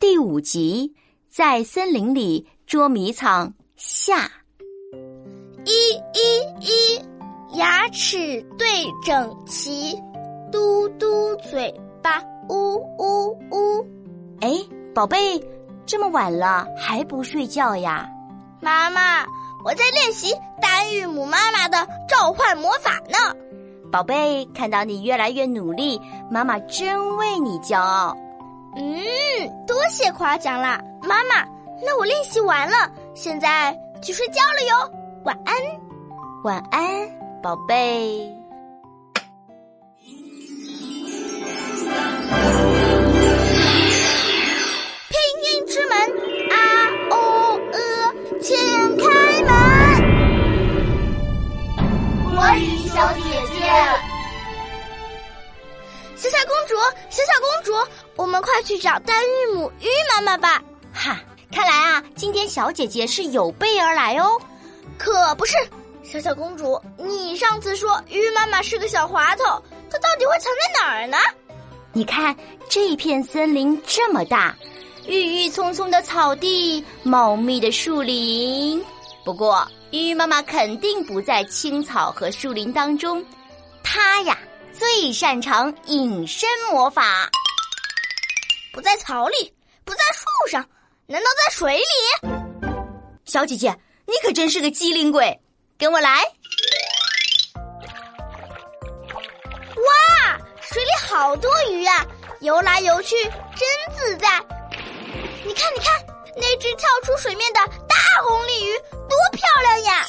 第五集，在森林里捉迷藏下。一一一，牙齿对整齐，嘟嘟嘴巴，呜呜呜。哎，宝贝，这么晚了还不睡觉呀？妈妈，我在练习丹玉母妈妈的召唤魔法呢。宝贝，看到你越来越努力，妈妈真为你骄傲。嗯，多谢夸奖啦，妈妈。那我练习完了，现在去睡觉了哟。晚安，晚安，宝贝。小小公主，小小公主。我们快去找丹玉母玉妈妈吧！哈，看来啊，今天小姐姐是有备而来哦。可不是，小小公主，你上次说玉妈妈是个小滑头，她到底会藏在哪儿呢？你看这片森林这么大，郁郁葱葱的草地，茂密的树林。不过玉妈妈肯定不在青草和树林当中，她呀最擅长隐身魔法。不在草里，不在树上，难道在水里？小姐姐，你可真是个机灵鬼，跟我来！哇，水里好多鱼啊，游来游去真自在。你看，你看，那只跳出水面的大红鲤鱼多漂亮呀！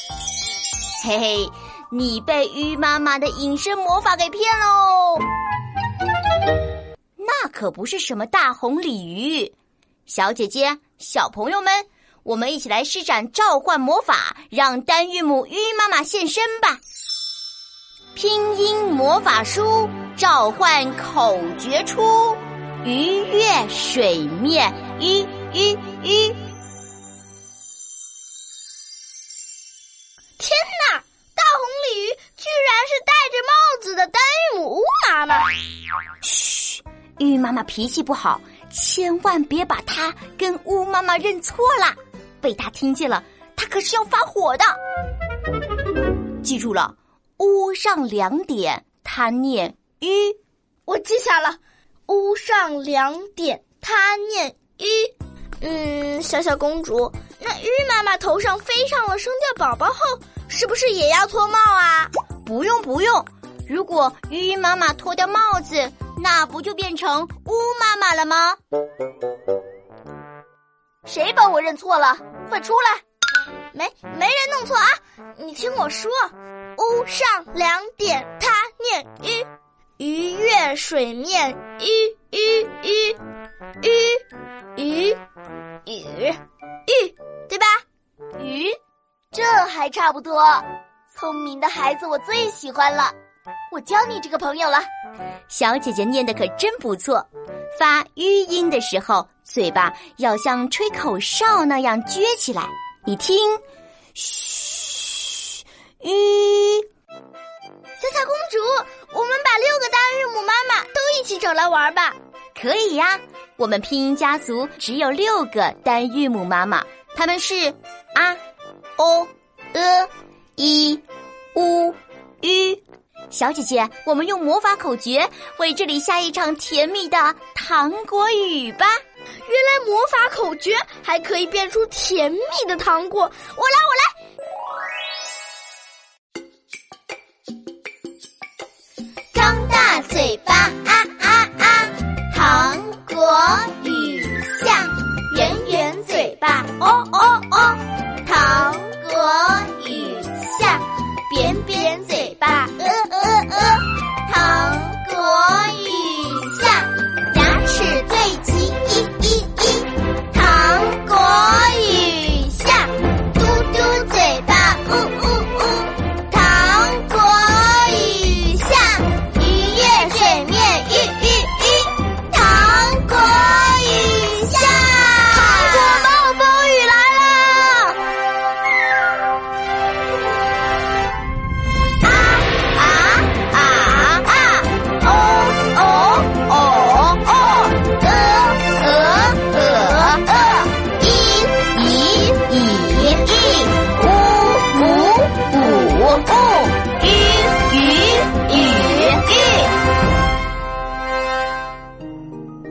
嘿嘿，你被鱼妈妈的隐身魔法给骗喽！那可不是什么大红鲤鱼，小姐姐、小朋友们，我们一起来施展召唤魔法，让丹玉母鱼妈妈现身吧！拼音魔法书召唤口诀出：鱼跃水面，鱼鱼鱼！玉妈妈脾气不好，千万别把她跟乌妈妈认错了，被她听见了，她可是要发火的。记住了，屋上两点，她念“鱼”，我记下了。屋上两点，她念“鱼”。嗯，小小公主，那鱼妈妈头上飞上了生掉宝宝后，是不是也要脱帽啊？不用不用，如果鱼妈妈脱掉帽子。那不就变成乌妈妈了吗？谁把我认错了？快出来！没没人弄错啊！你听我说，乌上两点，他念鱼，鱼跃水面，鱼鱼鱼鱼鱼鱼鱼，对吧？鱼，这还差不多。聪明的孩子，我最喜欢了。我交你这个朋友了。小姐姐念的可真不错，发吁音的时候，嘴巴要像吹口哨那样撅起来。你听，嘘，吁。小小公主，我们把六个大日母妈妈都一起找来玩吧。可以呀，我们拼音家族只有六个单韵母妈妈，他们是啊、o、呃、i、u、一。小姐姐，我们用魔法口诀为这里下一场甜蜜的糖果雨吧！原来魔法口诀还可以变出甜蜜的糖果，我来，我来！张大嘴巴啊啊啊！糖果雨下，圆圆嘴巴哦哦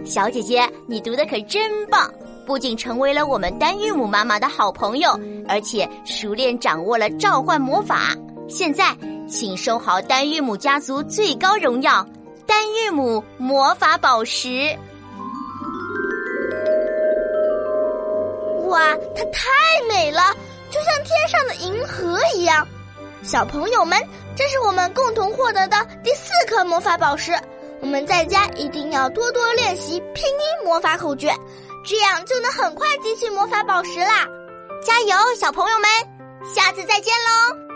小姐姐，你读的可真棒！不仅成为了我们丹玉母妈妈的好朋友，而且熟练掌握了召唤魔法。现在，请收好丹玉母家族最高荣耀——丹玉母魔法宝石。哇，它太美了，就像天上的银河一样。小朋友们，这是我们共同获得的第四颗魔法宝石。我们在家一定要多多练习拼音魔法口诀，这样就能很快集齐魔法宝石啦！加油，小朋友们，下次再见喽！